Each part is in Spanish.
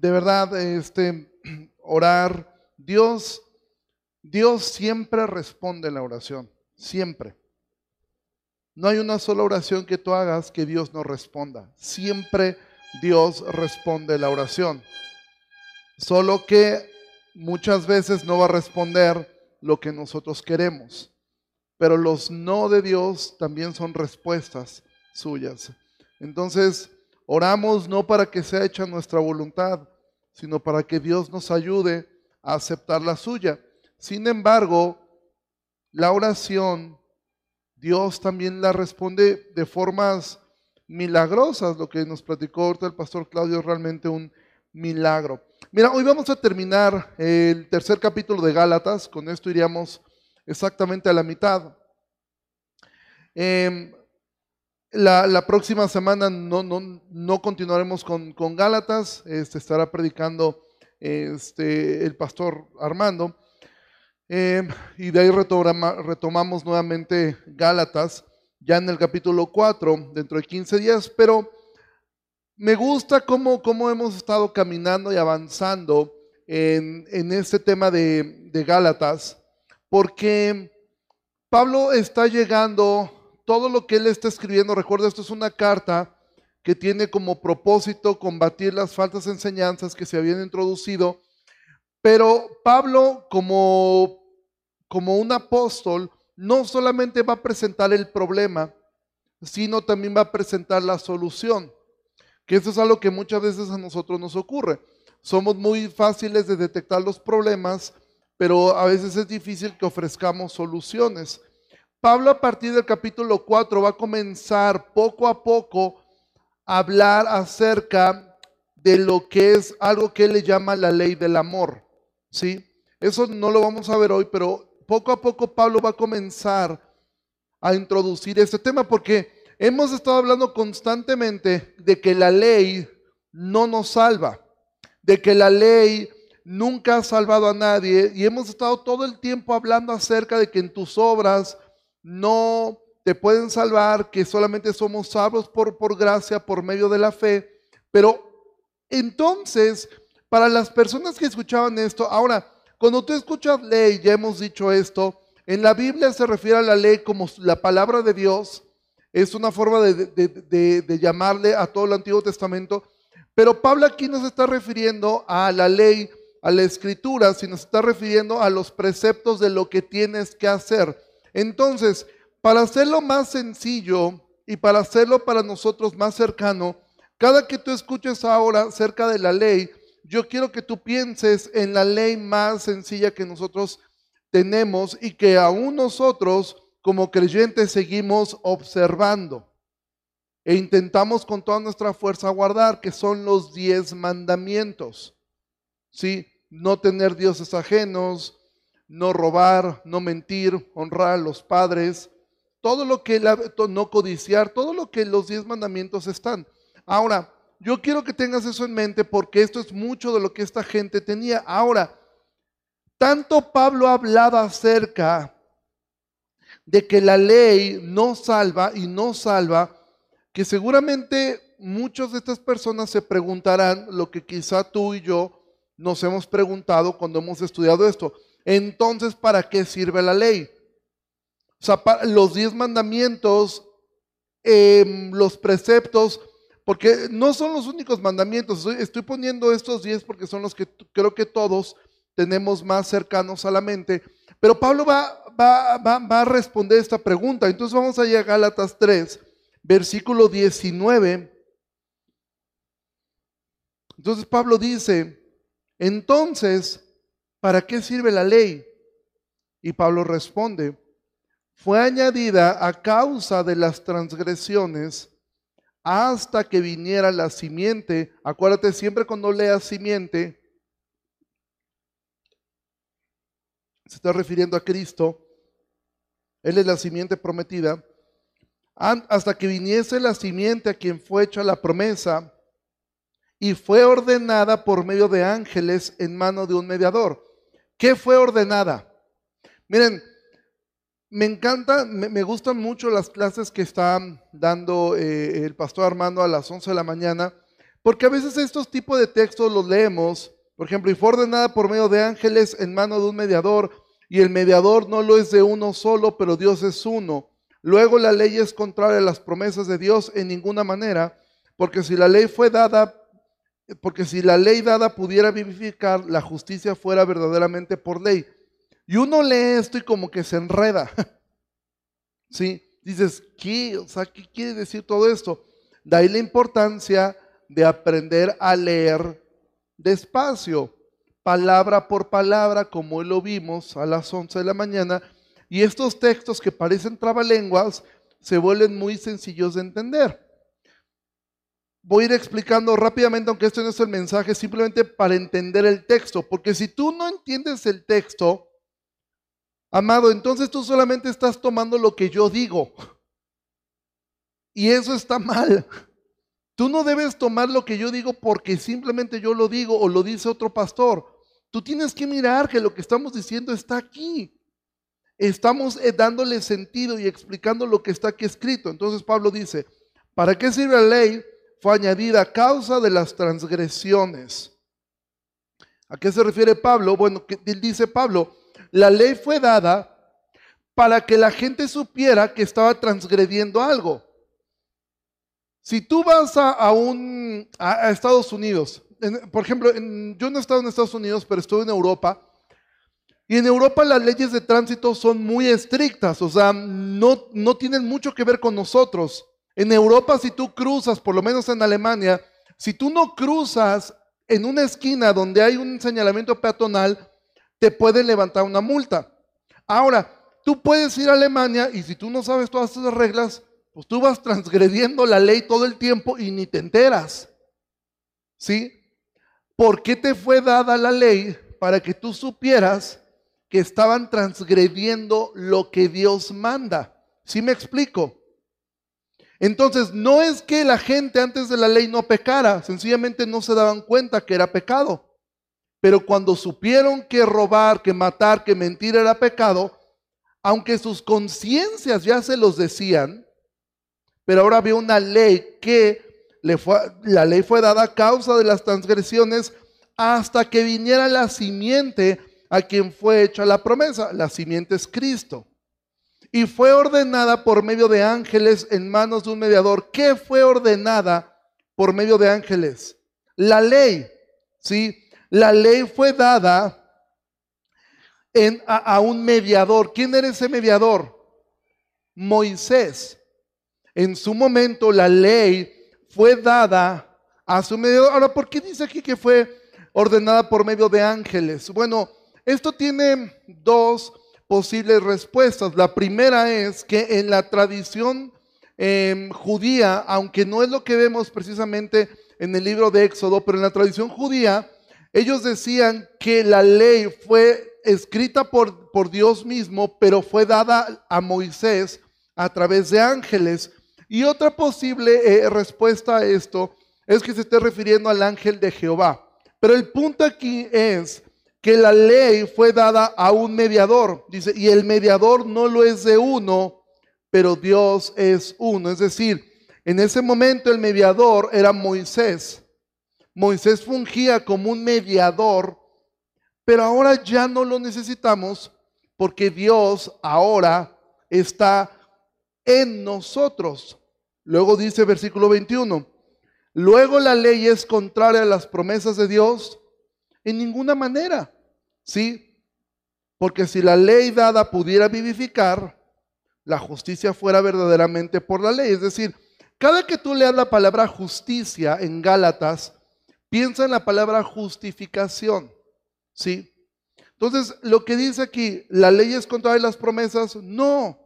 de verdad, este, orar, Dios, Dios siempre responde la oración, siempre. No hay una sola oración que tú hagas que Dios no responda. Siempre Dios responde la oración. Solo que muchas veces no va a responder lo que nosotros queremos. Pero los no de Dios también son respuestas suyas. Entonces, oramos no para que sea hecha nuestra voluntad, sino para que Dios nos ayude a aceptar la suya. Sin embargo, la oración, Dios también la responde de formas milagrosas. Lo que nos platicó ahorita el pastor Claudio es realmente un milagro. Mira, hoy vamos a terminar el tercer capítulo de Gálatas. Con esto iríamos exactamente a la mitad. Em, la, próxima semana no, no, no continuaremos con, con Gálatas, este, estará predicando este, el pastor Armando. Em, y de ahí retomamos nuevamente Gálatas, ya en el capítulo 4, dentro de 15 días, pero me gusta cómo, cómo hemos estado caminando y avanzando en, en este tema de, de Gálatas, porque Pablo está llegando todo lo que él está escribiendo, recuerda, esto es una carta que tiene como propósito combatir las falsas enseñanzas que se habían introducido, pero Pablo como, como un apóstol no solamente va a presentar el problema, sino también va a presentar la solución, que eso es algo que muchas veces a nosotros nos ocurre. Somos muy fáciles de detectar los problemas, pero a veces es difícil que ofrezcamos soluciones. Pablo a partir del capítulo 4 va a comenzar poco a poco a hablar acerca de lo que es algo que él le llama la ley del amor. ¿Sí? Eso no lo vamos a ver hoy, pero poco a poco Pablo va a comenzar a introducir este tema porque hemos estado hablando constantemente de que la ley no nos salva, de que la ley nunca ha salvado a nadie y hemos estado todo el tiempo hablando acerca de que en tus obras no te pueden salvar, que solamente somos salvos por, por gracia, por medio de la fe. Pero entonces, para las personas que escuchaban esto, ahora, cuando tú escuchas ley, ya hemos dicho esto, en la Biblia se refiere a la ley como la palabra de Dios, es una forma de, de, llamarle a todo el Antiguo Testamento, pero Pablo aquí no se está refiriendo a la ley, a la escritura, sino se está refiriendo a los preceptos de lo que tienes que hacer. Entonces, para hacerlo más sencillo y para hacerlo para nosotros más cercano, cada que tú escuches ahora acerca de la ley, yo quiero que tú pienses en la ley más sencilla que nosotros tenemos y que aún nosotros como creyentes seguimos observando e intentamos con toda nuestra fuerza guardar, que son los diez mandamientos. ¿Sí? No tener dioses ajenos, no robar, no mentir, honrar a los padres, todo lo que no codiciar, todo lo que los diez mandamientos están. Ahora, yo quiero que tengas eso en mente porque esto es mucho de lo que esta gente tenía. Ahora, tanto Pablo hablaba acerca de que la ley no salva y no salva, que seguramente muchas de estas personas se preguntarán lo que quizá tú y yo nos hemos preguntado cuando hemos estudiado esto. Entonces, ¿para qué sirve la ley? O sea, los diez mandamientos, em, los preceptos, porque no son los únicos mandamientos. Estoy, poniendo estos diez porque son los que creo que todos tenemos más cercanos a la mente. Pero Pablo va, va, va a responder esta pregunta. Entonces vamos allá a Gálatas 3, versículo 19. Entonces Pablo dice, entonces, ¿para qué sirve la ley? Y Pablo responde, fue añadida a causa de las transgresiones hasta que viniera la simiente. Acuérdate siempre cuando leas simiente, se está refiriendo a Cristo. Él es la simiente prometida. Hasta que viniese la simiente a quien fue hecha la promesa y fue ordenada por medio de ángeles en mano de un mediador. ¿Qué fue ordenada? Miren, me encanta, me, gustan mucho las clases que está dando eh, el pastor Armando a las 11 de la mañana, Porque a veces estos tipos de textos los leemos, por ejemplo, y fue ordenada por medio de ángeles en mano de un mediador, y el mediador no lo es de uno solo, pero Dios es uno. Luego la ley es contraria a las promesas de Dios en ninguna manera, porque si la ley fue dada, porque si la ley dada pudiera vivificar, la justicia fuera verdaderamente por ley. Y uno lee esto y como que se enreda. ¿Sí? Dices, ¿qué? O sea, ¿qué quiere decir todo esto? De ahí la importancia de aprender a leer despacio, palabra por palabra, como lo vimos a las 11 de la mañana. Y estos textos que parecen trabalenguas se vuelven muy sencillos de entender. Voy a ir explicando rápidamente, aunque esto no es el mensaje, simplemente para entender el texto, porque si tú no entiendes el texto, amado, entonces tú solamente estás tomando lo que yo digo. Y eso está mal. Tú no debes tomar lo que yo digo porque simplemente yo lo digo o lo dice otro pastor. Tú tienes que mirar que lo que estamos diciendo está aquí. Estamos eh, dándole sentido y explicando lo que está aquí escrito. Entonces Pablo dice, ¿para qué sirve la ley? Fue añadida a causa de las transgresiones. ¿A qué se refiere Pablo? Bueno, dice Pablo, la ley fue dada para que la gente supiera que estaba transgrediendo algo. Si tú vas a, un, a, Estados Unidos, por ejemplo, yo no he estado en Estados Unidos, pero estuve en Europa, y en Europa las leyes de tránsito son muy estrictas, o sea, no, no tienen mucho que ver con nosotros. En Europa, si tú cruzas, por lo menos en Alemania, si tú no cruzas en una esquina donde hay un señalamiento peatonal, te pueden levantar una multa. Ahora, tú puedes ir a Alemania y si tú no sabes todas esas reglas, pues tú vas transgrediendo la ley todo el tiempo y ni te enteras. ¿Sí? ¿Por qué te fue dada la ley? Para que tú supieras que estaban transgrediendo lo que Dios manda. ¿Sí me explico? Entonces, no es que la gente antes de la ley no pecara, sencillamente no se daban cuenta que era pecado. Pero cuando supieron que robar, que matar, que mentir era pecado, aunque sus conciencias ya se los decían, pero ahora había una ley que le fue, la ley fue dada a causa de las transgresiones hasta que viniera la simiente a quien fue hecha la promesa. La simiente es Cristo. Y fue ordenada por medio de ángeles en manos de un mediador. ¿Qué fue ordenada por medio de ángeles? La ley. ¿Sí? La ley fue dada en, a un mediador. ¿Quién era ese mediador? Moisés. En su momento la ley fue dada a su medio. Ahora, ¿por qué dice aquí que fue ordenada por medio de ángeles? Bueno, esto tiene dos posibles respuestas. La primera es que en la tradición em, judía, aunque no es lo que vemos precisamente en el libro de Éxodo, pero en la tradición judía, ellos decían que la ley fue escrita por, por Dios mismo, pero fue dada a Moisés a través de ángeles. Y otra posible eh, respuesta a esto es que se esté refiriendo al ángel de Jehová. Pero el punto aquí es que la ley fue dada a un mediador. Dice, y el mediador no lo es de uno, pero Dios es uno. Es decir, en ese momento el mediador era Moisés. Moisés fungía como un mediador, pero ahora ya no lo necesitamos porque Dios ahora está en nosotros. Luego dice versículo 21, luego la ley es contraria a las promesas de Dios en ninguna manera, ¿sí? Porque si la ley dada pudiera vivificar, la justicia fuera verdaderamente por la ley. Es decir, cada que tú leas la palabra justicia en Gálatas, piensa en la palabra justificación, ¿sí? Entonces, lo que dice aquí, ¿la ley es contraria a las promesas? No.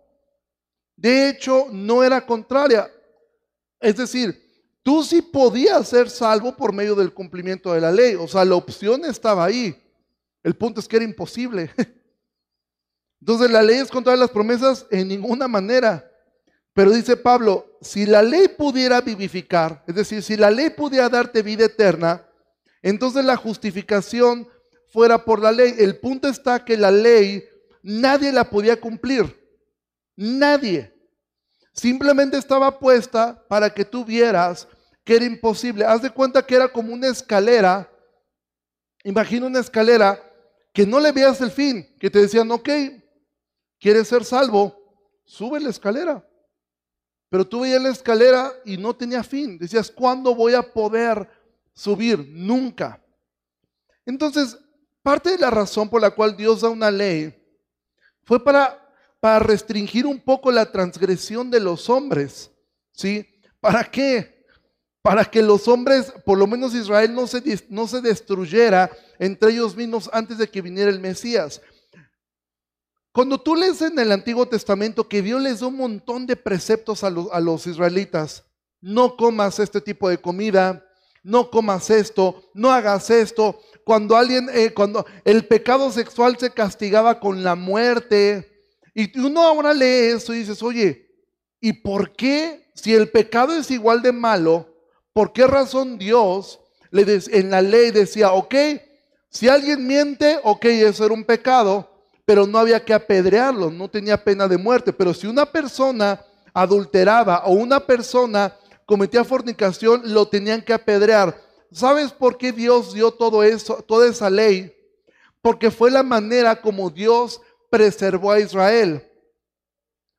De hecho, no era contraria. Es decir, tú sí podías ser salvo por medio del cumplimiento de la ley. O sea, la opción estaba ahí. El punto es que era imposible. Entonces, la ley es contraria a las promesas en ninguna manera. Pero dice Pablo, si la ley pudiera vivificar, es decir, si la ley pudiera darte vida eterna, entonces la justificación fuera por la ley. El punto está que la ley nadie la podía cumplir. Nadie. Simplemente estaba puesta para que tú vieras que era imposible. Haz de cuenta que era como una escalera. Imagina una escalera que no le veas el fin, que te decían, ok, quieres ser salvo, sube la escalera. Pero tú veías la escalera y no tenía fin. Decías, ¿cuándo voy a poder subir? Nunca. Entonces, parte de la razón por la cual Dios da una ley fue para, para restringir un poco la transgresión de los hombres. ¿Sí? ¿Para qué? Para que los hombres, por lo menos Israel, no se, no se destruyera entre ellos mismos antes de que viniera el Mesías. Cuando tú lees en el Antiguo Testamento que Dios les da un montón de preceptos a los, a los israelitas, no comas este tipo de comida, no comas esto, no hagas esto. Cuando alguien, eh, cuando el pecado sexual se castigaba con la muerte, y uno ahora lee eso y dices, oye, ¿y por qué si el pecado es igual de malo, por qué razón Dios le en la ley decía, ok, si alguien miente, ok, eso era un pecado, pero no había que apedrearlo, no tenía pena de muerte. Pero si una persona adulteraba o una persona cometía fornicación, lo tenían que apedrear. ¿Sabes por qué Dios dio todo eso, toda esa ley? Porque fue la manera como Dios preservó a Israel.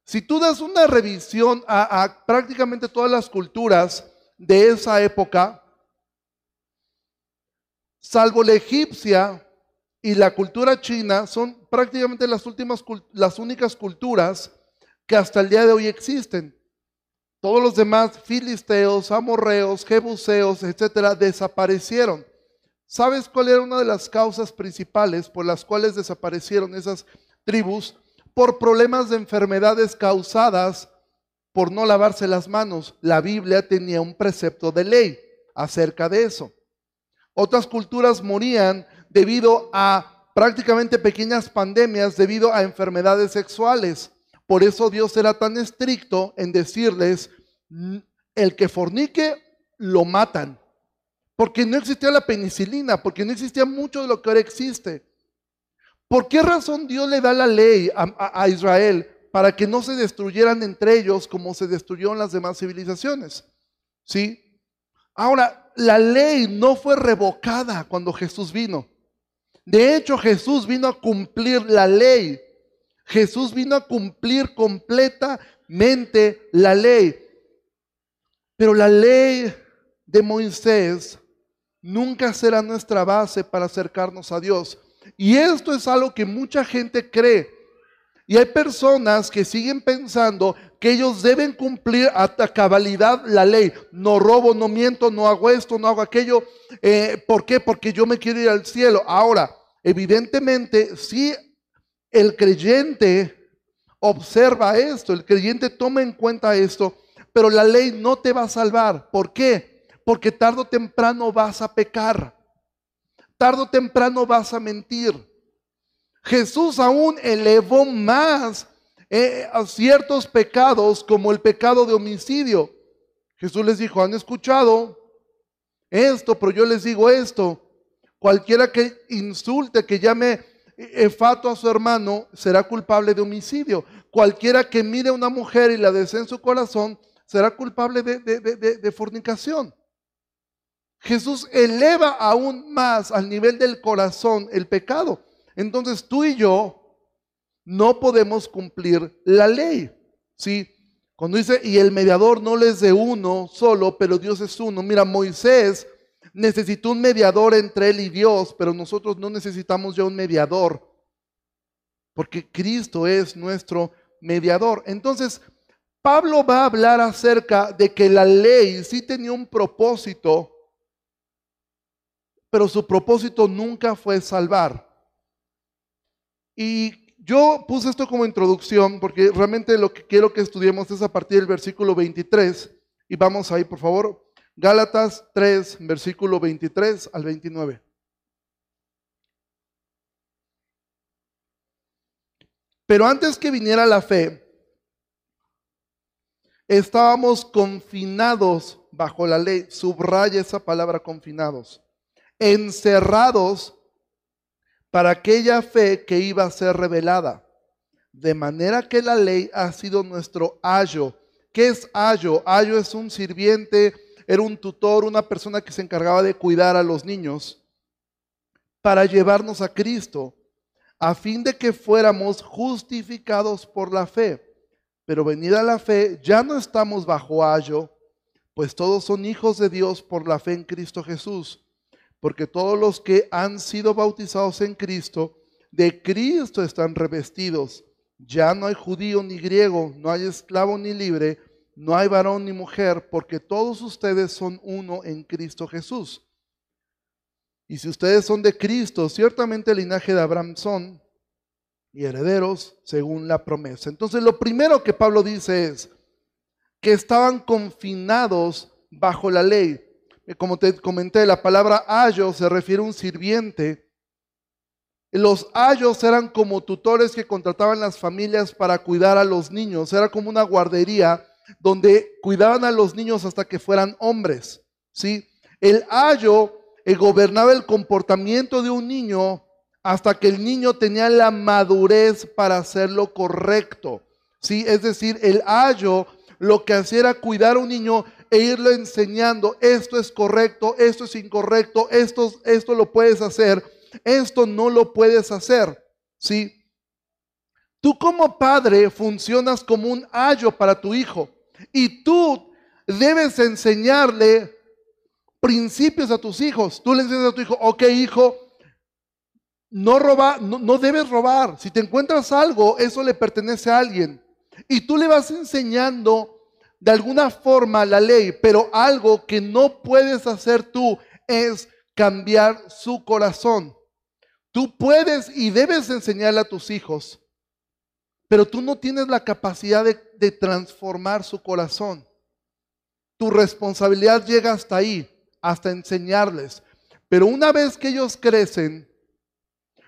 Si tú das una revisión a, a prácticamente todas las culturas de esa época, salvo la egipcia, y la cultura china son prácticamente las últimas, las únicas culturas que hasta el día de hoy existen. Todos los demás, filisteos, amorreos, jebuseos, etcétera, desaparecieron. ¿Sabes cuál era una de las causas principales por las cuales desaparecieron esas tribus? Por problemas de enfermedades causadas por no lavarse las manos. La Biblia tenía un precepto de ley acerca de eso. Otras culturas morían debido a prácticamente pequeñas pandemias, debido a enfermedades sexuales. Por eso Dios era tan estricto en decirles, el que fornique, lo matan. Porque no existía la penicilina, porque no existía mucho de lo que ahora existe. ¿Por qué razón Dios le da la ley a, a Israel para que no se destruyeran entre ellos como se destruyeron las demás civilizaciones? ¿Sí? Ahora, la ley no fue revocada cuando Jesús vino. De hecho, Jesús vino a cumplir la ley. Jesús vino a cumplir completamente la ley. Pero la ley de Moisés nunca será nuestra base para acercarnos a Dios. Y esto es algo que mucha gente cree. Y hay personas que siguen pensando que ellos deben cumplir a cabalidad la ley. No robo, no miento, no hago esto, no hago aquello. Eh, ¿Por qué? Porque yo me quiero ir al cielo. Ahora, evidentemente, si el creyente observa esto, el creyente toma en cuenta esto, pero la ley no te va a salvar. ¿Por qué? Porque tarde o temprano vas a pecar. Tarde o temprano vas a mentir. Jesús aún elevó más eh, a ciertos pecados como el pecado de homicidio. Jesús les dijo, han escuchado esto, pero yo les digo esto. Cualquiera que insulte, que llame efato a su hermano, será culpable de homicidio. Cualquiera que mire a una mujer y la desee en su corazón, será culpable de fornicación. Jesús eleva aún más al nivel del corazón el pecado. Entonces tú y yo no podemos cumplir la ley. ¿sí? Cuando dice, y el mediador no les de uno solo, pero Dios es uno. Mira, Moisés necesitó un mediador entre él y Dios, pero nosotros no necesitamos ya un mediador, porque Cristo es nuestro mediador. Entonces, Pablo va a hablar acerca de que la ley sí tenía un propósito, pero su propósito nunca fue salvar. Y yo puse esto como introducción porque realmente lo que quiero que estudiemos es a partir del versículo 23. Y vamos ahí, por favor. Gálatas 3, versículo 23 al 29. Pero antes que viniera la fe, estábamos confinados bajo la ley. Subraya esa palabra confinados. Encerrados para aquella fe que iba a ser revelada. De manera que la ley ha sido nuestro ayo. ¿Qué es ayo? Ayo es un sirviente, era un tutor, una persona que se encargaba de cuidar a los niños para llevarnos a Cristo, a fin de que fuéramos justificados por la fe. Pero venida la fe, ya no estamos bajo ayo, pues todos son hijos de Dios por la fe en Cristo Jesús, porque todos los que han sido bautizados en Cristo, de Cristo están revestidos. Ya no hay judío ni griego, no hay esclavo ni libre, no hay varón ni mujer, porque todos ustedes son uno en Cristo Jesús. Y si ustedes son de Cristo, ciertamente el linaje de Abraham son y herederos según la promesa. Entonces lo primero que Pablo dice es que estaban confinados bajo la ley. Como te comenté, la palabra ayo se refiere a un sirviente. Los ayos eran como tutores que contrataban las familias para cuidar a los niños. Era como una guardería donde cuidaban a los niños hasta que fueran hombres. ¿sí? El ayo eh, gobernaba el comportamiento de un niño hasta que el niño tenía la madurez para hacer lo correcto. ¿sí? Es decir, el ayo lo que hacía era cuidar a un niño e irle enseñando, esto es correcto, esto es incorrecto, esto, esto lo puedes hacer, esto no lo puedes hacer. ¿sí? Tú como padre funcionas como un ayo para tu hijo y tú debes enseñarle principios a tus hijos. Tú le enseñas a tu hijo, ok hijo, no, roba, no, no debes robar. Si te encuentras algo, eso le pertenece a alguien. Y tú le vas enseñando de alguna forma la ley, pero algo que no puedes hacer tú es cambiar su corazón. Tú puedes y debes enseñarle a tus hijos pero tú no tienes la capacidad de, transformar su corazón. Tu responsabilidad llega hasta ahí, hasta enseñarles. Pero una vez que ellos crecen,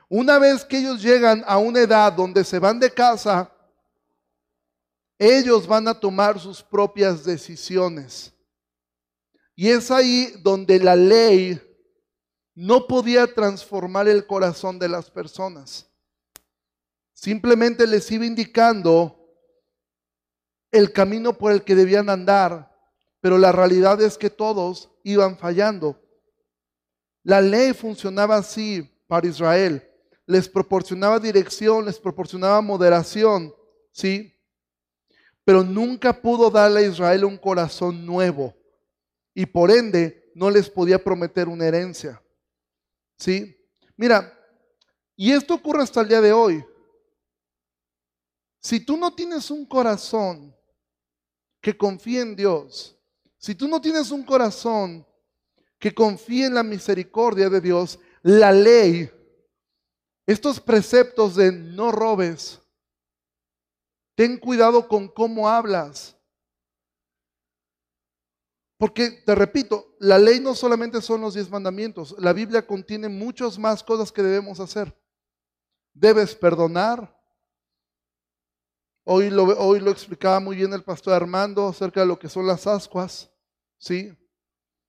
una vez que ellos llegan a una edad donde se van de casa, ellos van a tomar sus propias decisiones. Y es ahí donde la ley no podía transformar el corazón de las personas. Simplemente les iba indicando el camino por el que debían andar, pero la realidad es que todos iban fallando. La ley funcionaba así para Israel. Les proporcionaba dirección, les proporcionaba moderación, ¿sí? Pero nunca pudo darle a Israel un corazón nuevo y por ende no les podía prometer una herencia. ¿Sí? Mira, y esto ocurre hasta el día de hoy. Si tú no tienes un corazón que confíe en Dios, si tú no tienes un corazón que confíe en la misericordia de Dios, la ley, estos preceptos de no robes, ten cuidado con cómo hablas. Porque, te repito, la ley no solamente son los diez mandamientos, la Biblia contiene muchas más cosas que debemos hacer. Debes perdonar, Hoy lo, hoy lo explicaba muy bien el pastor Armando acerca de lo que son las ascuas, ¿sí?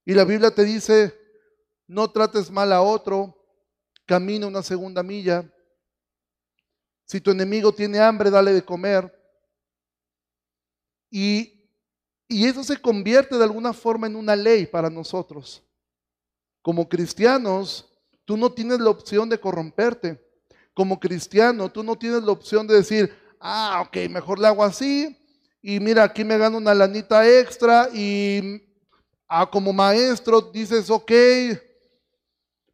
Y la Biblia te dice, no trates mal a otro, camina una segunda milla. Si tu enemigo tiene hambre, dale de comer. Y, y eso se convierte de alguna forma en una ley para nosotros. Como cristianos, tú no tienes la opción de corromperte. Como cristiano, tú no tienes la opción de decir, ah, ok, mejor le hago así. Y mira, aquí me gano una lanita extra y ah, como maestro dices, ok,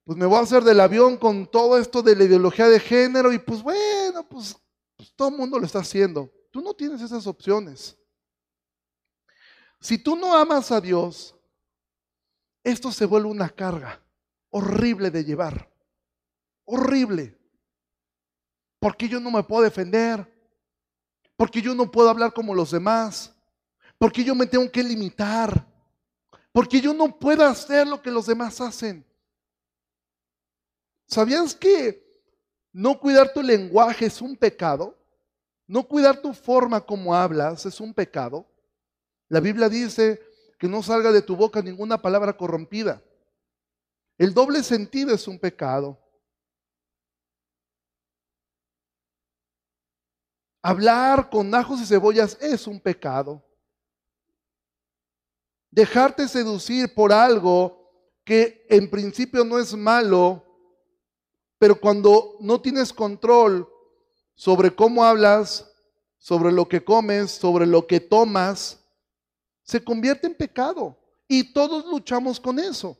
pues me voy a hacer del avión con todo esto de la ideología de género y pues bueno, pues, pues todo el mundo lo está haciendo. Tú no tienes esas opciones. Si tú no amas a Dios, esto se vuelve una carga horrible de llevar. Horrible. Porque yo no me puedo defender porque yo no puedo hablar como los demás, porque yo me tengo que limitar, porque yo no puedo hacer lo que los demás hacen. ¿Sabías que no cuidar tu lenguaje es un pecado? No cuidar tu forma como hablas es un pecado. La Biblia dice que no salga de tu boca ninguna palabra corrompida. El doble sentido es un pecado. Hablar con ajos y cebollas es un pecado. dejarte seducir por algo que en principio no es malo, pero cuando no tienes control sobre cómo hablas, sobre lo que comes, sobre lo que tomas, se convierte en pecado. Y todos luchamos con eso.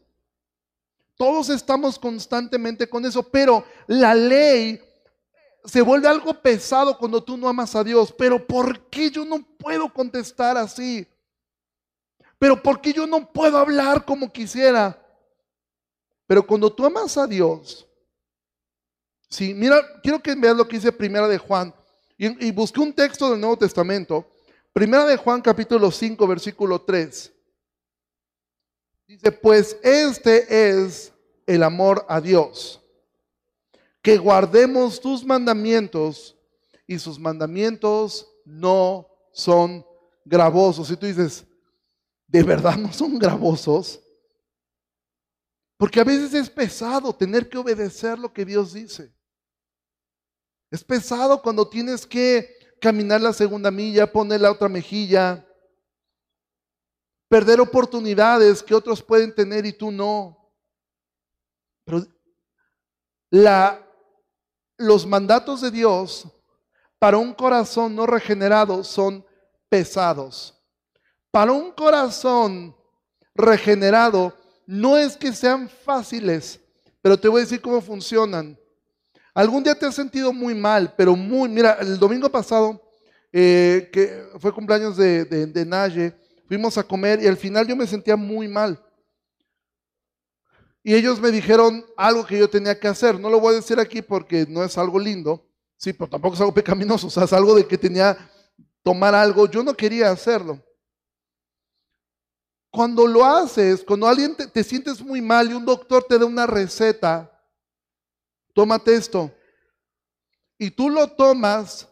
Todos estamos constantemente con eso, pero la ley se vuelve algo pesado cuando tú no amas a Dios. Pero ¿por qué yo no puedo contestar así? Pero ¿por qué yo no puedo hablar como quisiera? Pero cuando tú amas a Dios, sí, mira, quiero que veas lo que dice Primera de Juan. Y, y busqué un texto del Nuevo Testamento. Primera de Juan capítulo 5, versículo 3. Dice, pues este es el amor a Dios, que guardemos tus mandamientos y sus mandamientos no son gravosos. Y tú dices, ¿de verdad no son gravosos? Porque a veces es pesado tener que obedecer lo que Dios dice. Es pesado cuando tienes que caminar la segunda milla, poner la otra mejilla, perder oportunidades que otros pueden tener y tú no. Pero los mandatos de Dios para un corazón no regenerado son pesados. Para un corazón regenerado no es que sean fáciles, pero te voy a decir cómo funcionan. Algún día te has sentido muy mal, pero muy, mira, el domingo pasado, eh, que fue cumpleaños de, de, Naye, Fuimos a comer y al final yo me sentía muy mal. Y ellos me dijeron algo que yo tenía que hacer. No lo voy a decir aquí porque no es algo lindo, sí, pero tampoco es algo pecaminoso. O sea, es algo de que tenía tomar algo. Yo no quería hacerlo. Cuando lo haces, cuando alguien te sientes muy mal y un doctor te da una receta, tómate esto. Y tú lo tomas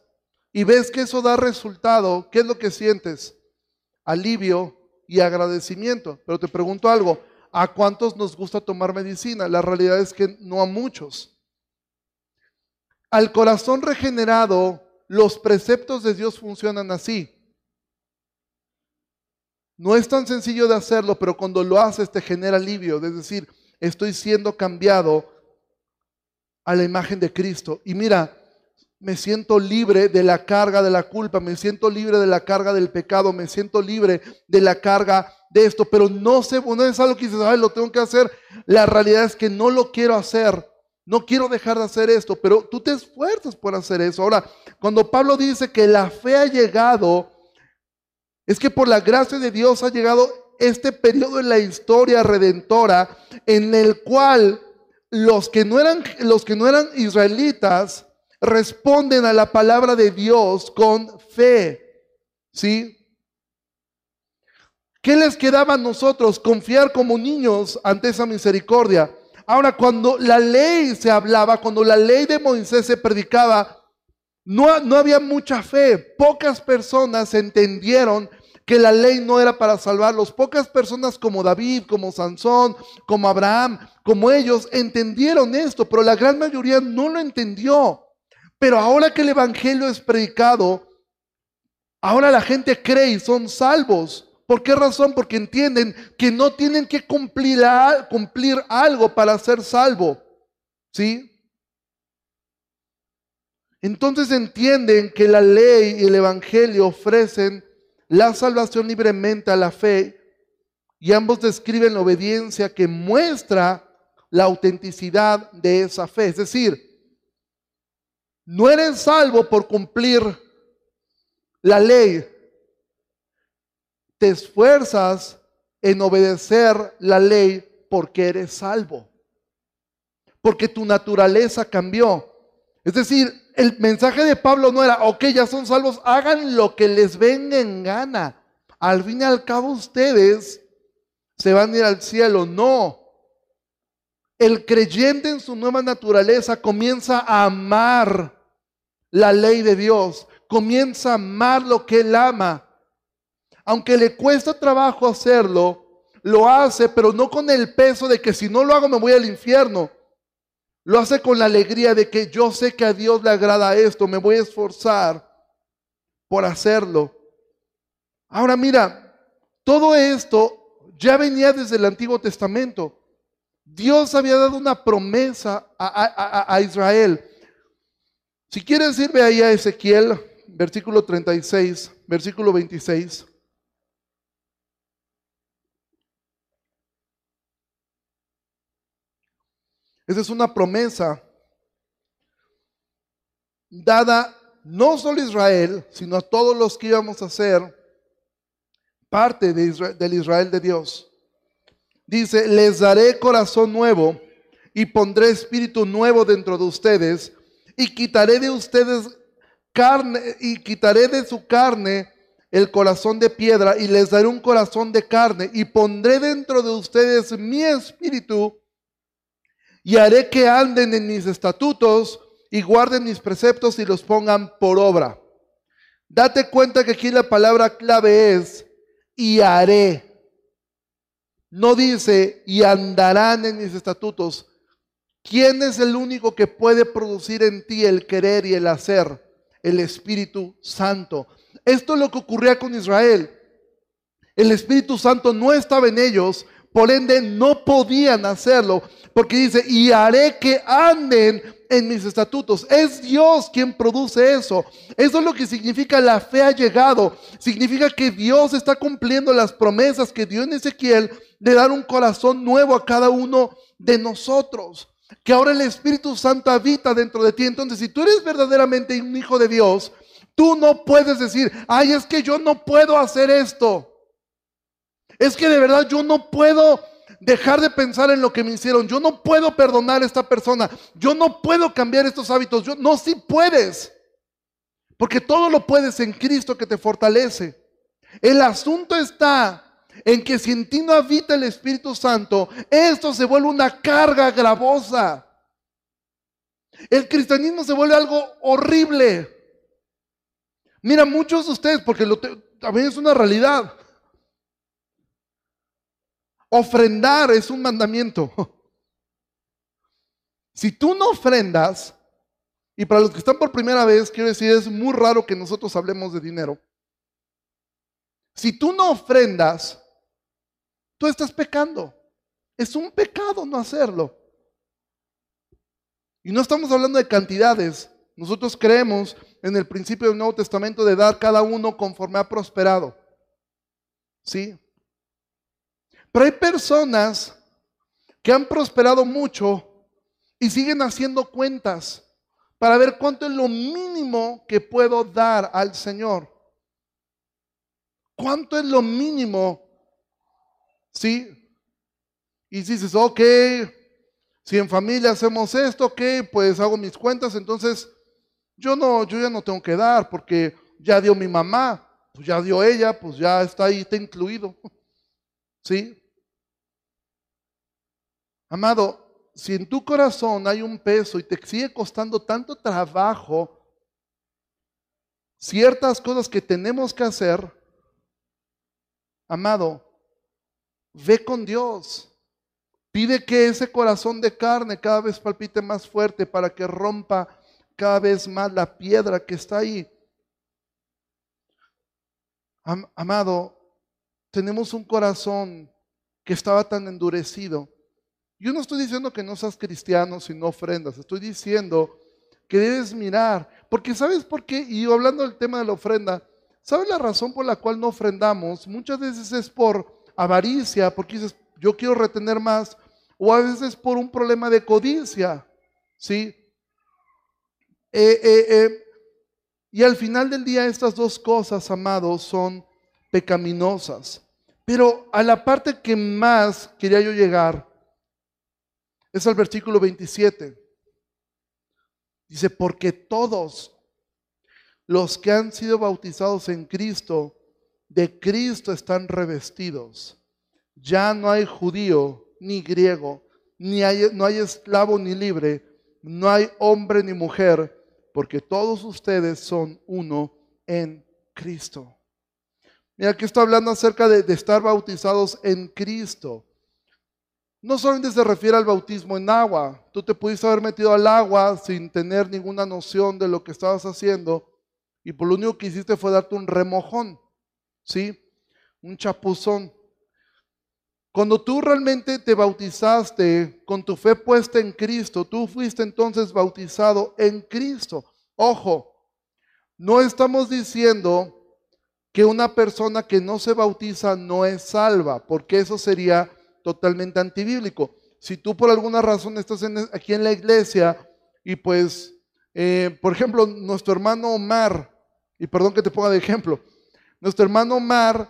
y ves que eso da resultado, ¿qué es lo que sientes? alivio y agradecimiento. Pero te pregunto algo, ¿a cuántos nos gusta tomar medicina? La realidad es que no a muchos. Al corazón regenerado, los preceptos de Dios funcionan así. No es tan sencillo de hacerlo, pero cuando lo haces te genera alivio, es decir, estoy siendo cambiado a la imagen de Cristo. Y mira, me siento libre de la carga de la culpa, me siento libre de la carga del pecado, me siento libre de la carga de esto, pero no sé, no es algo que dices, ay, lo tengo que hacer. La realidad es que no lo quiero hacer, no quiero dejar de hacer esto, pero tú te esfuerzas por hacer eso. Ahora, cuando Pablo dice que la fe ha llegado, es que por la gracia de Dios ha llegado este periodo en la historia redentora en el cual los que no eran, los que no eran israelitas, responden a la palabra de Dios con fe. ¿Sí? ¿Qué les quedaba a nosotros? Confiar como niños ante esa misericordia. Ahora, cuando la ley se hablaba, cuando la ley de Moisés se predicaba, no, no había mucha fe. Pocas personas entendieron que la ley no era para salvarlos. Pocas personas como David, como Sansón, como Abraham, como ellos, entendieron esto, pero la gran mayoría no lo entendió. Pero ahora que el Evangelio es predicado, ahora la gente cree y son salvos. ¿Por qué razón? Porque entienden que no tienen que cumplir, cumplir algo para ser salvo. ¿Sí? Entonces entienden que la ley y el Evangelio ofrecen la salvación libremente a la fe y ambos describen la obediencia que muestra la autenticidad de esa fe. Es decir, no eres salvo por cumplir la ley. Te esfuerzas en obedecer la ley porque eres salvo. Porque tu naturaleza cambió. Es decir, el mensaje de Pablo no era, ok, ya son salvos, hagan lo que les venga en gana. Al fin y al cabo ustedes se van a ir al cielo. No. El creyente en su nueva naturaleza comienza a amar la ley de Dios, comienza a amar lo que él ama. Aunque le cuesta trabajo hacerlo, lo hace, pero no con el peso de que si no lo hago me voy al infierno. Lo hace con la alegría de que yo sé que a Dios le agrada esto, me voy a esforzar por hacerlo. Ahora mira, todo esto ya venía desde el Antiguo Testamento. Dios había dado una promesa a, Israel. Si quieres irme ahí a Ezequiel, versículo 36, versículo 26. Esa es una promesa dada no solo a Israel, sino a todos los que íbamos a ser parte de del Israel de Dios. Dice, les daré corazón nuevo y pondré espíritu nuevo dentro de ustedes y quitaré de ustedes carne y quitaré de su carne el corazón de piedra y les daré un corazón de carne y pondré dentro de ustedes mi espíritu y haré que anden en mis estatutos y guarden mis preceptos y los pongan por obra. Date cuenta que aquí la palabra clave es y haré. No dice y andarán en mis estatutos. ¿Quién es el único que puede producir en ti el querer y el hacer? El Espíritu Santo. Esto es lo que ocurría con Israel. El Espíritu Santo no estaba en ellos, por ende no podían hacerlo, porque dice, y haré que anden en mis estatutos. Es Dios quien produce eso. Eso es lo que significa la fe ha llegado. Significa que Dios está cumpliendo las promesas que dio en Ezequiel de dar un corazón nuevo a cada uno de nosotros. Que ahora el Espíritu Santo habita dentro de ti. Entonces, si tú eres verdaderamente un hijo de Dios, tú no puedes decir, ay, es que yo no puedo hacer esto. Es que de verdad yo no puedo dejar de pensar en lo que me hicieron. Yo no puedo perdonar a esta persona. Yo no puedo cambiar estos hábitos. Yo, no, sí puedes. Porque todo lo puedes en Cristo que te fortalece. El asunto está en que si en ti no habita el Espíritu Santo, esto se vuelve una carga gravosa. El cristianismo se vuelve algo horrible. Mira, muchos de ustedes, porque lo también es una realidad, Ofrendar es un mandamiento. Si tú no ofrendas, y para los que están por primera vez, quiero decir, es muy raro que nosotros hablemos de dinero. Si tú no ofrendas, tú estás pecando. Es un pecado no hacerlo. Y no estamos hablando de cantidades. Nosotros creemos en el principio del Nuevo Testamento de dar cada uno conforme ha prosperado. ¿Sí? Pero hay personas que han prosperado mucho y siguen haciendo cuentas para ver cuánto es lo mínimo que puedo dar al Señor. ¿Cuánto es lo mínimo? ¿Sí? Y dices, ok, si en familia hacemos esto, ok, pues hago mis cuentas, entonces yo no, yo ya no tengo que dar porque ya dio mi mamá, pues ya dio ella, pues ya está ahí, está incluido. ¿Sí? Amado, si en tu corazón hay un peso y te sigue costando tanto trabajo ciertas cosas que tenemos que hacer, amado, ve con Dios. Pide que ese corazón de carne cada vez palpite más fuerte para que rompa cada vez más la piedra que está ahí. amado, tenemos un corazón que estaba tan endurecido yo no estoy diciendo que no seas cristiano si no ofrendas, estoy diciendo que debes mirar, porque ¿sabes por qué? Y hablando del tema de la ofrenda, ¿sabes la razón por la cual no ofrendamos? Muchas veces es por avaricia, porque dices, yo quiero retener más, o a veces por un problema de codicia, ¿sí? Eh, eh, eh, y al final del día estas dos cosas, amados, son pecaminosas. Pero a la parte que más quería yo llegar es el versículo 27. Dice, porque todos los que han sido bautizados en Cristo, de Cristo están revestidos. Ya no hay judío ni griego, ni hay, no hay esclavo ni libre, no hay hombre ni mujer, porque todos ustedes son uno en Cristo. Mira, aquí está hablando acerca de, estar bautizados en Cristo. No solamente se refiere al bautismo en agua. Tú te pudiste haber metido al agua sin tener ninguna noción de lo que estabas haciendo y por lo único que hiciste fue darte un remojón, ¿sí? Un chapuzón. Cuando tú realmente te bautizaste con tu fe puesta en Cristo, tú fuiste entonces bautizado en Cristo. Ojo, no estamos diciendo que una persona que no se bautiza no es salva, porque eso sería totalmente antibíblico. Si tú por alguna razón estás aquí en la iglesia y pues, eh, por ejemplo, nuestro hermano Omar, y perdón que te ponga de ejemplo, nuestro hermano Omar,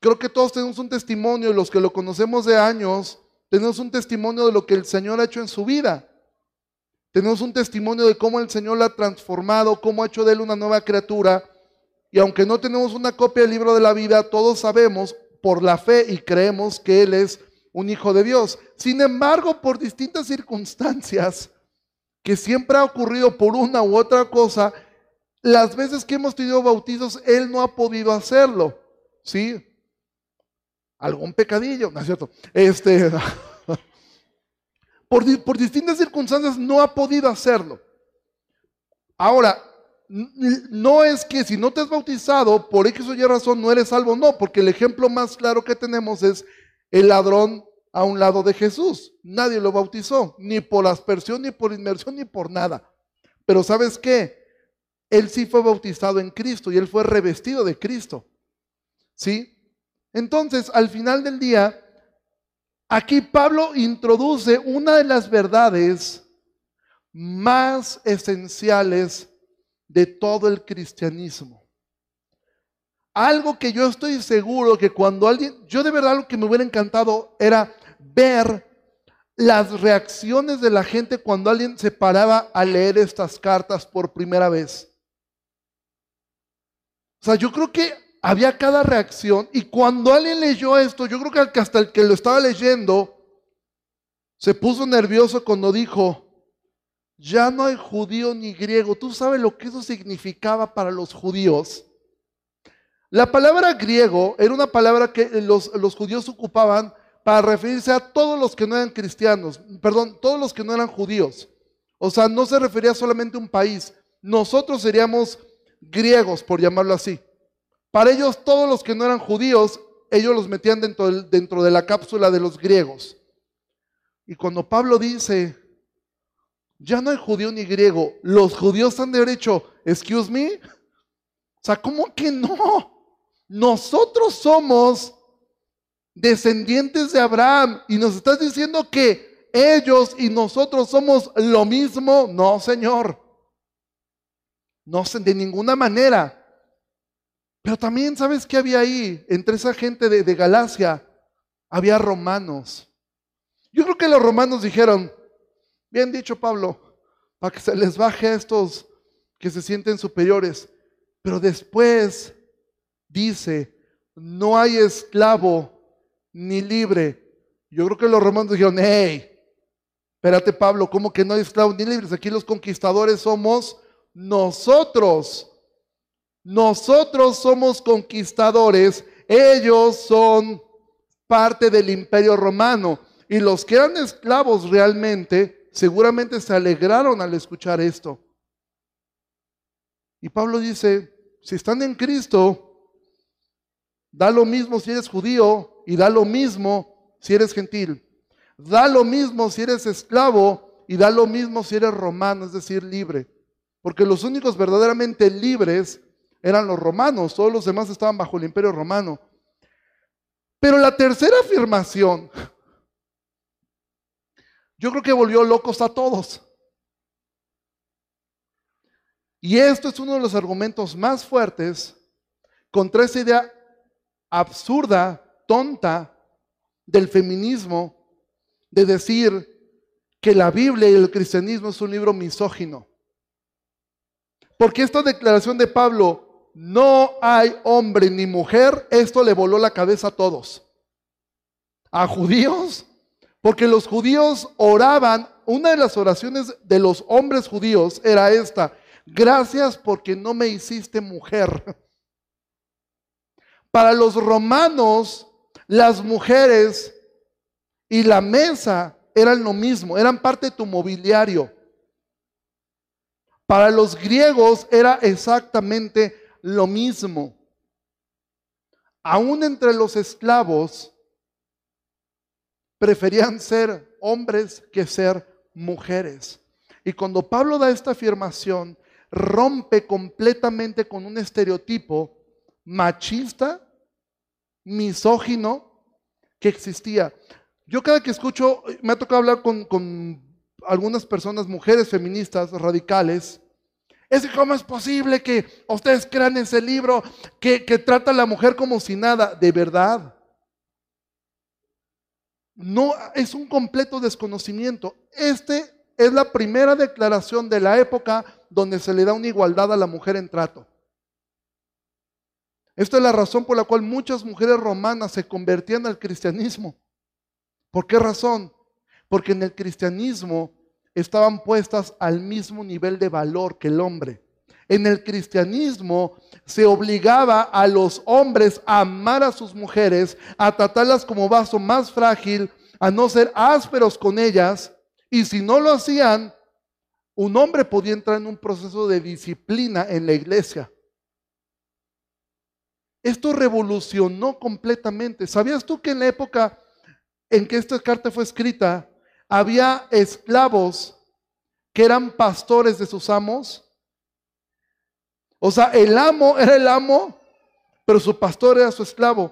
creo que todos tenemos un testimonio, los que lo conocemos de años, tenemos un testimonio de lo que el Señor ha hecho en su vida. Tenemos un testimonio de cómo el Señor la ha transformado, cómo ha hecho de él una nueva criatura. Y aunque no tenemos una copia del libro de la vida, todos sabemos por la fe y creemos que Él es un hijo de Dios. Sin embargo, por distintas circunstancias que siempre ha ocurrido por una u otra cosa, las veces que hemos tenido bautizos, Él no ha podido hacerlo. ¿Sí? Algún pecadillo, ¿no es cierto? Este, por, por distintas circunstancias no ha podido hacerlo. Ahora, no es que si no te has bautizado, por X o Y razón no eres salvo, no, porque el ejemplo más claro que tenemos es el ladrón a un lado de Jesús. Nadie lo bautizó, ni por aspersión, ni por inmersión, ni por nada. Pero ¿sabes qué? Él sí fue bautizado en Cristo y él fue revestido de Cristo. ¿Sí? Entonces, al final del día, aquí Pablo introduce una de las verdades más esenciales de todo el cristianismo. Algo que yo estoy seguro que cuando alguien, yo de verdad lo que me hubiera encantado era ver las reacciones de la gente cuando alguien se paraba a leer estas cartas por primera vez. O sea, yo creo que había cada reacción y cuando alguien leyó esto, yo creo que hasta el que lo estaba leyendo se puso nervioso cuando dijo, ya no hay judío ni griego. ¿Tú sabes lo que eso significaba para los judíos? La palabra griego era una palabra que los, judíos ocupaban para referirse a todos los que no eran cristianos, perdón, todos los que no eran judíos. O sea, no se refería solamente a un país. Nosotros seríamos griegos, por llamarlo así. Para ellos, todos los que no eran judíos, ellos los metían dentro de la cápsula de los griegos. Y cuando Pablo dice, ya no hay judío ni griego. Los judíos han derecho, excuse me. O sea, ¿cómo que no? Nosotros somos descendientes de Abraham y nos estás diciendo que ellos y nosotros somos lo mismo. No, Señor. No, de ninguna manera. Pero también, ¿sabes qué había ahí? Entre esa gente de, de Galacia, había romanos. Yo creo que los romanos dijeron, Bien dicho, Pablo, para que se les baje a estos que se sienten superiores. Pero después dice, no hay esclavo ni libre. Yo creo que los romanos dijeron, hey, espérate Pablo, ¿cómo que no hay esclavo ni libres? Aquí los conquistadores somos nosotros. Nosotros somos conquistadores, ellos son parte del imperio romano. Y los que eran esclavos realmente seguramente se alegraron al escuchar esto. Y Pablo dice, si están en Cristo, da lo mismo si eres judío y da lo mismo si eres gentil. Da lo mismo si eres esclavo y da lo mismo si eres romano, es decir, libre. Porque los únicos verdaderamente libres eran los romanos, todos los demás estaban bajo el imperio romano. Pero la tercera afirmación yo creo que volvió locos a todos. Y esto es uno de los argumentos más fuertes contra esa idea absurda, tonta del feminismo, de decir que la Biblia y el cristianismo es un libro misógino. Porque esta declaración de Pablo, no hay hombre ni mujer, esto le voló la cabeza a todos. A judíos, porque los judíos oraban, una de las oraciones de los hombres judíos era esta, gracias porque no me hiciste mujer. Para los romanos, las mujeres y la mesa eran lo mismo, eran parte de tu mobiliario. Para los griegos era exactamente lo mismo. Aún entre los esclavos, preferían ser hombres que ser mujeres. Y cuando Pablo da esta afirmación, rompe completamente con un estereotipo machista, misógino que existía. Yo cada que escucho, me ha tocado hablar con, algunas personas, mujeres feministas radicales, es cómo es posible que ustedes crean ese libro que, que trata a la mujer como si nada, de verdad. No, es un completo desconocimiento. Este es la primera declaración de la época donde se le da una igualdad a la mujer en trato. Esta es la razón por la cual muchas mujeres romanas se convertían al cristianismo. ¿Por qué razón? Porque en el cristianismo estaban puestas al mismo nivel de valor que el hombre. En el cristianismo se obligaba a los hombres a amar a sus mujeres, a tratarlas como vaso más frágil, a no ser ásperos con ellas, y si no lo hacían, un hombre podía entrar en un proceso de disciplina en la iglesia. Esto revolucionó completamente. ¿Sabías tú que en la época en que esta carta fue escrita, había esclavos que eran pastores de sus amos? O sea, el amo era el amo, pero su pastor era su esclavo.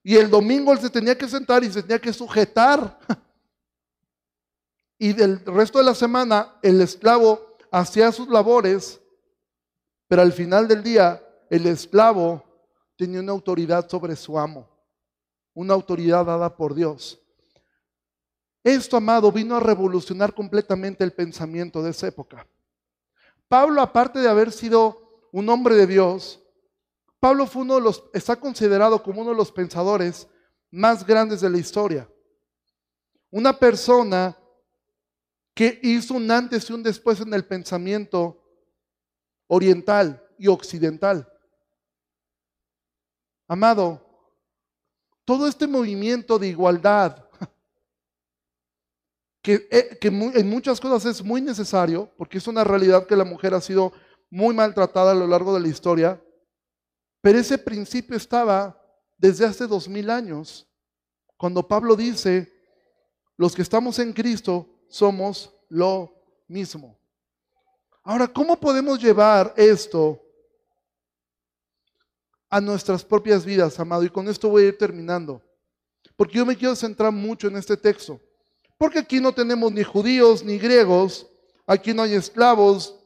Y el domingo él se tenía que sentar y se tenía que sujetar y del resto de la semana el esclavo hacía sus labores, pero al final del día el esclavo tenía una autoridad sobre su amo, una autoridad dada por Dios. Esto, amado, vino a revolucionar completamente el pensamiento de esa época. Pablo, aparte de haber sido un hombre de Dios, Pablo fue uno de los, está considerado como uno de los pensadores más grandes de la historia. Una persona que hizo un antes y un después en el pensamiento oriental y occidental. Amado, todo este movimiento de igualdad, que, eh, que, en muchas cosas es muy necesario, porque es una realidad que la mujer ha sido muy maltratada a lo largo de la historia, pero ese principio estaba desde hace dos mil años, cuando Pablo dice, los que estamos en Cristo somos lo mismo. Ahora, ¿cómo podemos llevar esto a nuestras propias vidas, amado? Y con esto voy a ir terminando. Porque yo me quiero centrar mucho en este texto. Porque aquí no tenemos ni judíos ni griegos, aquí no hay esclavos,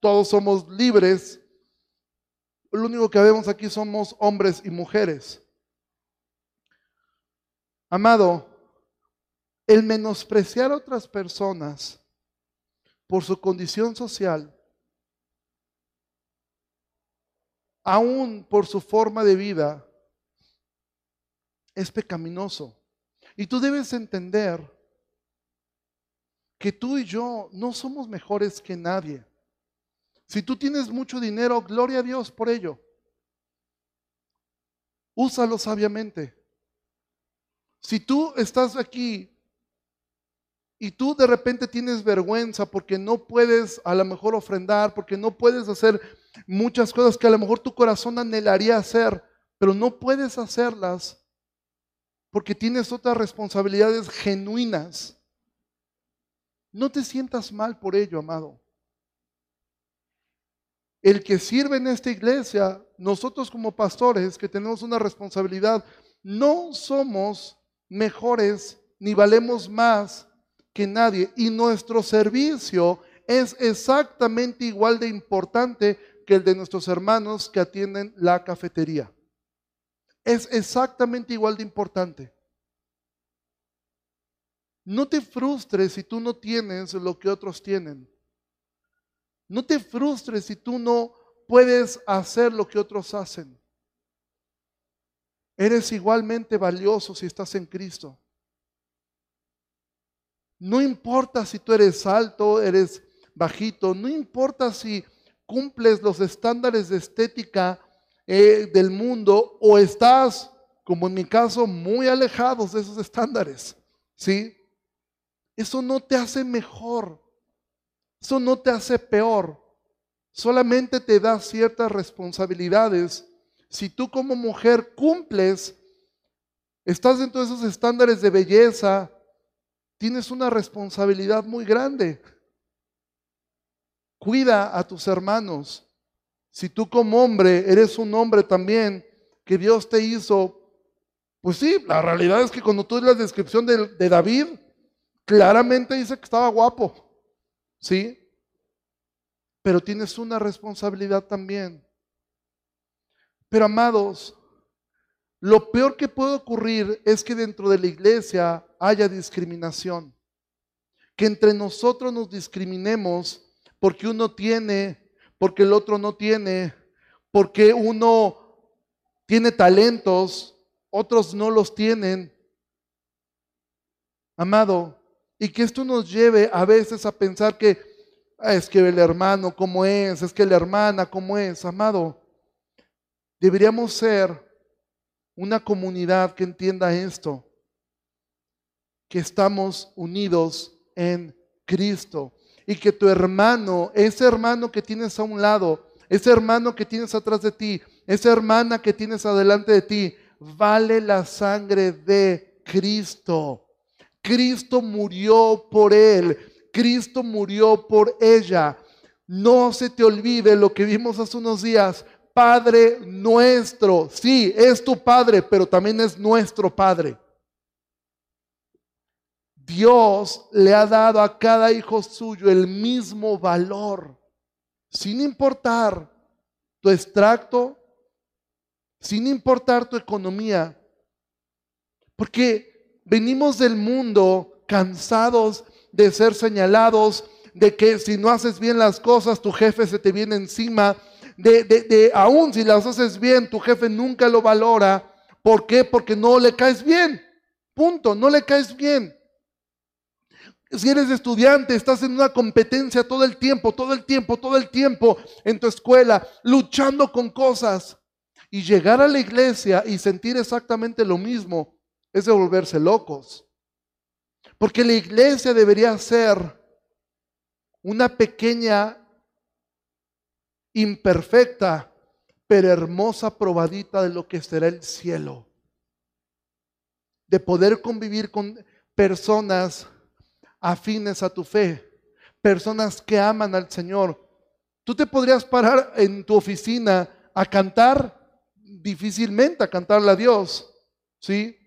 todos somos libres. Lo único que vemos aquí somos hombres y mujeres. Amado, el menospreciar a otras personas por su condición social, aún por su forma de vida, es pecaminoso. Y tú debes entender que tú y yo no somos mejores que nadie. Si tú tienes mucho dinero, gloria a Dios por ello. Úsalo sabiamente. Si tú estás aquí y tú de repente tienes vergüenza porque no puedes a lo mejor ofrendar, porque no puedes hacer muchas cosas que a lo mejor tu corazón anhelaría hacer, pero no puedes hacerlas porque tienes otras responsabilidades genuinas. No te sientas mal por ello, amado. El que sirve en esta iglesia, nosotros como pastores que tenemos una responsabilidad, no somos mejores ni valemos más que nadie. Y nuestro servicio es exactamente igual de importante que el de nuestros hermanos que atienden la cafetería. Es exactamente igual de importante. No te frustres si tú no tienes lo que otros tienen. No te frustres si tú no puedes hacer lo que otros hacen. Eres igualmente valioso si estás en Cristo. No importa si tú eres alto, eres bajito, no importa si cumples los estándares de estética eh, del mundo o estás, como en mi caso, muy alejados de esos estándares. ¿Sí? Eso no te hace mejor. Eso no te hace peor. Solamente te da ciertas responsabilidades. Si tú como mujer cumples, estás dentro de esos estándares de belleza, tienes una responsabilidad muy grande. Cuida a tus hermanos. Si tú como hombre eres un hombre también que Dios te hizo, pues sí, la realidad es que cuando tú lees la descripción de, de David, claramente dice que estaba guapo, ¿sí? Pero tienes una responsabilidad también. Pero amados, lo peor que puede ocurrir es que dentro de la iglesia haya discriminación. Que entre nosotros nos discriminemos porque uno tiene, porque el otro no tiene, porque uno tiene talentos, otros no los tienen. Amado, y que esto nos lleve a veces a pensar que ah, es que el hermano cómo es, es que la hermana cómo es, amado. Deberíamos ser una comunidad que entienda esto, que estamos unidos en Cristo y que tu hermano, ese hermano que tienes a un lado, ese hermano que tienes atrás de ti, esa hermana que tienes adelante de ti, vale la sangre de Cristo. Cristo murió por él, Cristo murió por ella. No se te olvide lo que vimos hace unos días. Padre nuestro. Sí, es tu Padre, pero también es nuestro Padre. Dios le ha dado a cada hijo suyo el mismo valor, sin importar tu extracto, sin importar tu economía. Porque venimos del mundo cansados de ser señalados, de que si no haces bien las cosas, tu jefe se te viene encima, de, de, aún si las haces bien, tu jefe nunca lo valora. ¿Por qué? Porque no le caes bien. Punto, no le caes bien. Si eres estudiante, estás en una competencia todo el tiempo, todo el tiempo, todo el tiempo en tu escuela, luchando con cosas. Y llegar a la iglesia y sentir exactamente lo mismo es de volverse locos. Porque la iglesia debería ser una pequeña imperfecta, pero hermosa probadita de lo que será el cielo. De poder convivir con personas afines a tu fe, personas que aman al Señor. Tú te podrías parar en tu oficina a cantar difícilmente, a cantarle a Dios, ¿sí?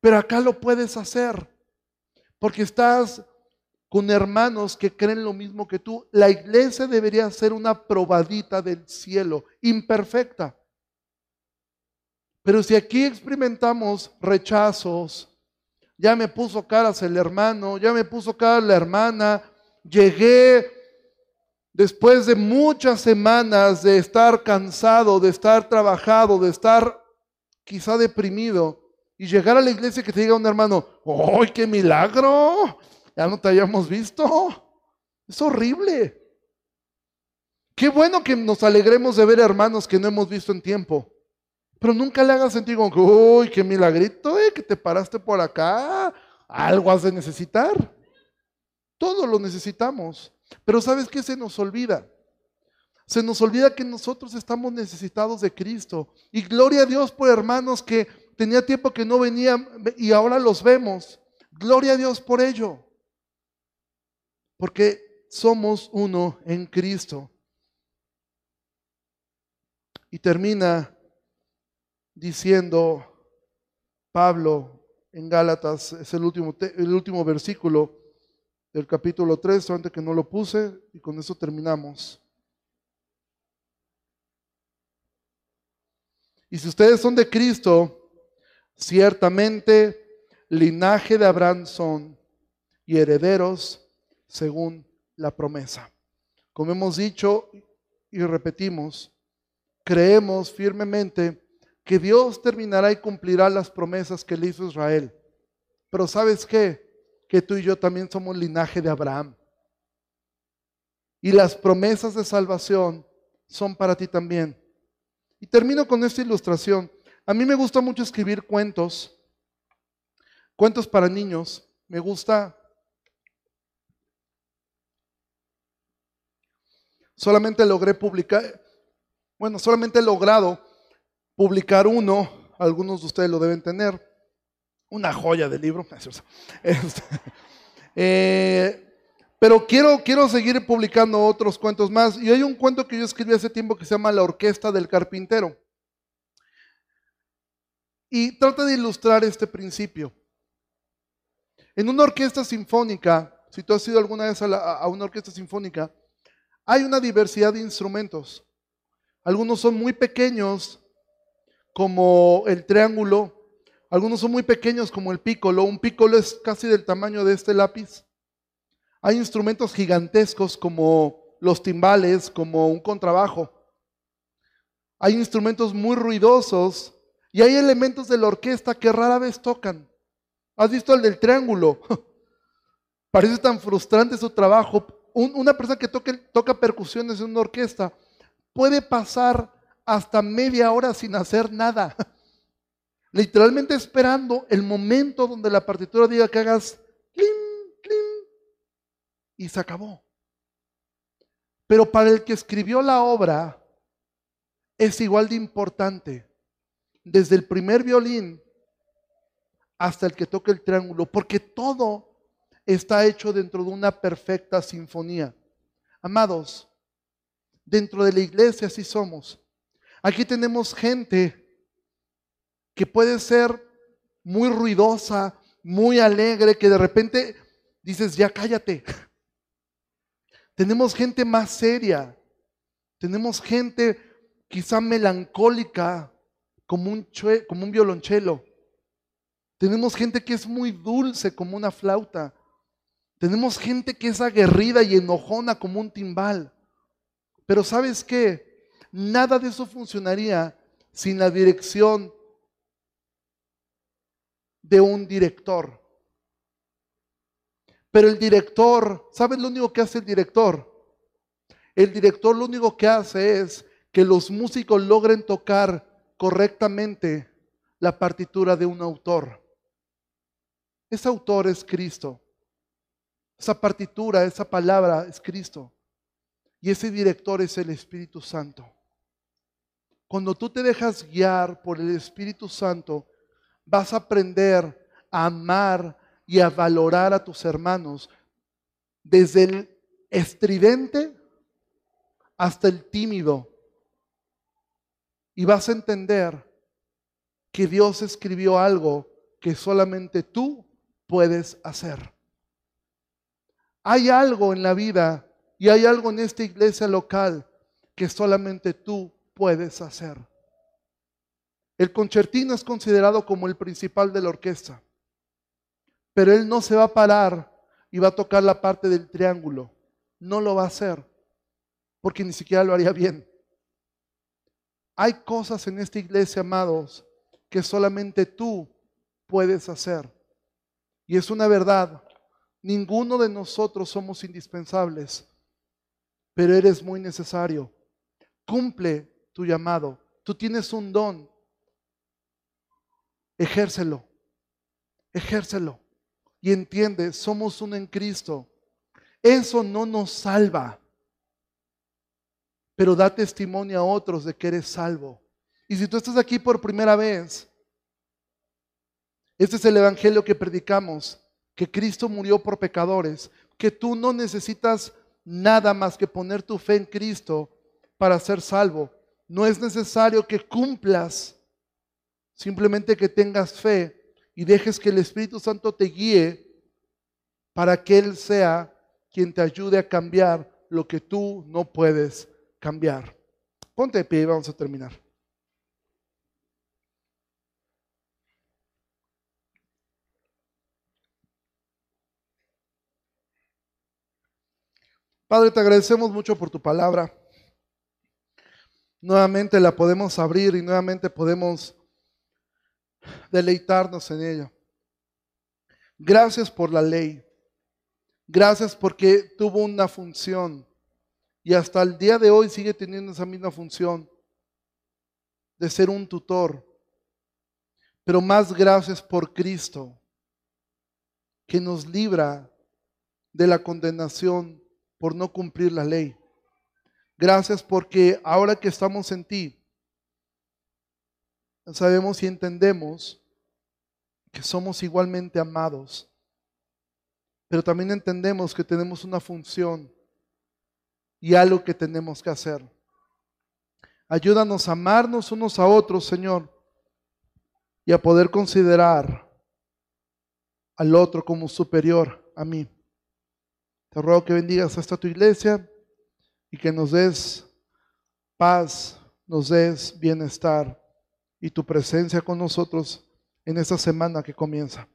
Pero acá lo puedes hacer, porque estás con hermanos que creen lo mismo que tú. La iglesia debería ser una probadita del cielo, imperfecta. Pero si aquí experimentamos rechazos, ya me puso caras el hermano, ya me puso cara la hermana, llegué después de muchas semanas de estar cansado, de estar trabajado, de estar quizá deprimido, y llegar a la iglesia que te diga un hermano, ¡ay, qué milagro! ya no te hayamos visto. Es horrible. Qué bueno que nos alegremos de ver hermanos que no hemos visto en tiempo. Pero nunca le hagas sentir como que, qué milagrito, eh, que te paraste por acá. Algo has de necesitar. Todo lo necesitamos. Pero ¿sabes qué se nos olvida? Se nos olvida que nosotros estamos necesitados de Cristo. Y gloria a Dios por hermanos que tenía tiempo que no venían y ahora los vemos. Gloria a Dios por ello porque somos uno en Cristo. Y termina diciendo Pablo en Gálatas, es el último, el último versículo del capítulo 3, solamente que no lo puse, y con eso terminamos. Y si ustedes son de Cristo, ciertamente linaje de Abraham son y herederos según la promesa. Como hemos dicho y repetimos, creemos firmemente que Dios terminará y cumplirá las promesas que le hizo Israel. Pero ¿sabes qué? Que tú y yo también somos linaje de Abraham. Y las promesas de salvación son para ti también. Y termino con esta ilustración. A mí me gusta mucho escribir cuentos, cuentos para niños. Me gusta Solamente logré publicar, bueno, solamente he logrado publicar uno, algunos de ustedes lo deben tener, una joya de libro. Este, Eh, pero quiero, quiero seguir publicando otros cuentos más. Y hay un cuento que yo escribí hace tiempo que se llama La Orquesta del Carpintero. Y trata de ilustrar este principio. En una orquesta sinfónica, si tú has ido alguna vez a, una orquesta sinfónica, hay una diversidad de instrumentos. Algunos son muy pequeños, como el triángulo. Algunos son muy pequeños, como el pícolo. Un pícolo es casi del tamaño de este lápiz. Hay instrumentos gigantescos como los timbales, como un contrabajo. Hay instrumentos muy ruidosos y hay elementos de la orquesta que rara vez tocan. ¿Has visto el del triángulo? Parece tan frustrante su trabajo. una persona que toca percusiones en una orquesta puede pasar hasta media hora sin hacer nada. Literalmente esperando el momento donde la partitura diga que hagas clim, clim, y se acabó. Pero para el que escribió la obra es igual de importante desde el primer violín hasta el que toca el triángulo, porque todo está hecho dentro de una perfecta sinfonía. Amados, dentro de la iglesia así somos. Aquí tenemos gente que puede ser muy ruidosa, muy alegre, que de repente dices, ya cállate. Tenemos gente más seria, tenemos gente quizá melancólica, como un, como un violonchelo. Tenemos gente que es muy dulce como una flauta. Tenemos gente que es aguerrida y enojona como un timbal. Pero ¿sabes qué? Nada de eso funcionaría sin la dirección de un director. Pero el director, ¿sabes lo único que hace el director? El director lo único que hace es que los músicos logren tocar correctamente la partitura de un autor. Ese autor es Cristo. Esa partitura, esa palabra es Cristo. Y ese director es el Espíritu Santo. Cuando tú te dejas guiar por el Espíritu Santo, vas a aprender a amar y a valorar a tus hermanos desde el estridente hasta el tímido, y vas a entender que Dios escribió algo que solamente tú puedes hacer. Hay algo en la vida y hay algo en esta iglesia local que solamente tú puedes hacer. El concertino es considerado como el principal de la orquesta, pero él no se va a parar y va a tocar la parte del triángulo. No lo va a hacer, porque ni siquiera lo haría bien. Hay cosas en esta iglesia, amados, que solamente tú puedes hacer. Y es una verdad. Ninguno de nosotros somos indispensables, pero eres muy necesario. Cumple tu llamado. Tú tienes un don. Ejércelo. Ejércelo. Y entiende, somos uno en Cristo. Eso no nos salva pero da testimonio a otros de que eres salvo. Y si tú estás aquí por primera vez, este es el Evangelio que predicamos, que Cristo murió por pecadores, que tú no necesitas nada más que poner tu fe en Cristo para ser salvo. No es necesario que cumplas, simplemente que tengas fe y dejes que el Espíritu Santo te guíe para que Él sea quien te ayude a cambiar lo que tú no puedes cambiar. Ponte de pie y vamos a terminar. Padre, te agradecemos mucho por tu palabra. Nuevamente la podemos abrir y nuevamente podemos deleitarnos en ella. Gracias por la ley. Gracias porque tuvo una función y hasta el día de hoy sigue teniendo esa misma función de ser un tutor. Pero más gracias por Cristo, que nos libra de la condenación por no cumplir la ley. Gracias porque ahora que estamos en ti, sabemos y entendemos que somos igualmente amados pero también entendemos que tenemos una función y algo que tenemos que hacer. Ayúdanos a amarnos unos a otros, Señor, y a poder considerar al otro como superior a mí. Te ruego que bendigas a esta tu iglesia y que nos des paz, nos des bienestar y tu presencia con nosotros en esta semana que comienza.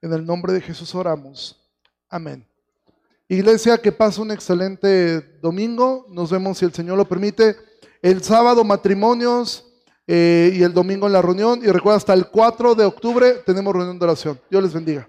En el nombre de Jesús oramos. Amén. Iglesia, que pase un excelente domingo. Nos vemos, si el Señor lo permite, el sábado matrimonios eh, y el domingo en la reunión. Y recuerda, hasta el 4 de octubre tenemos reunión de oración. Dios les bendiga.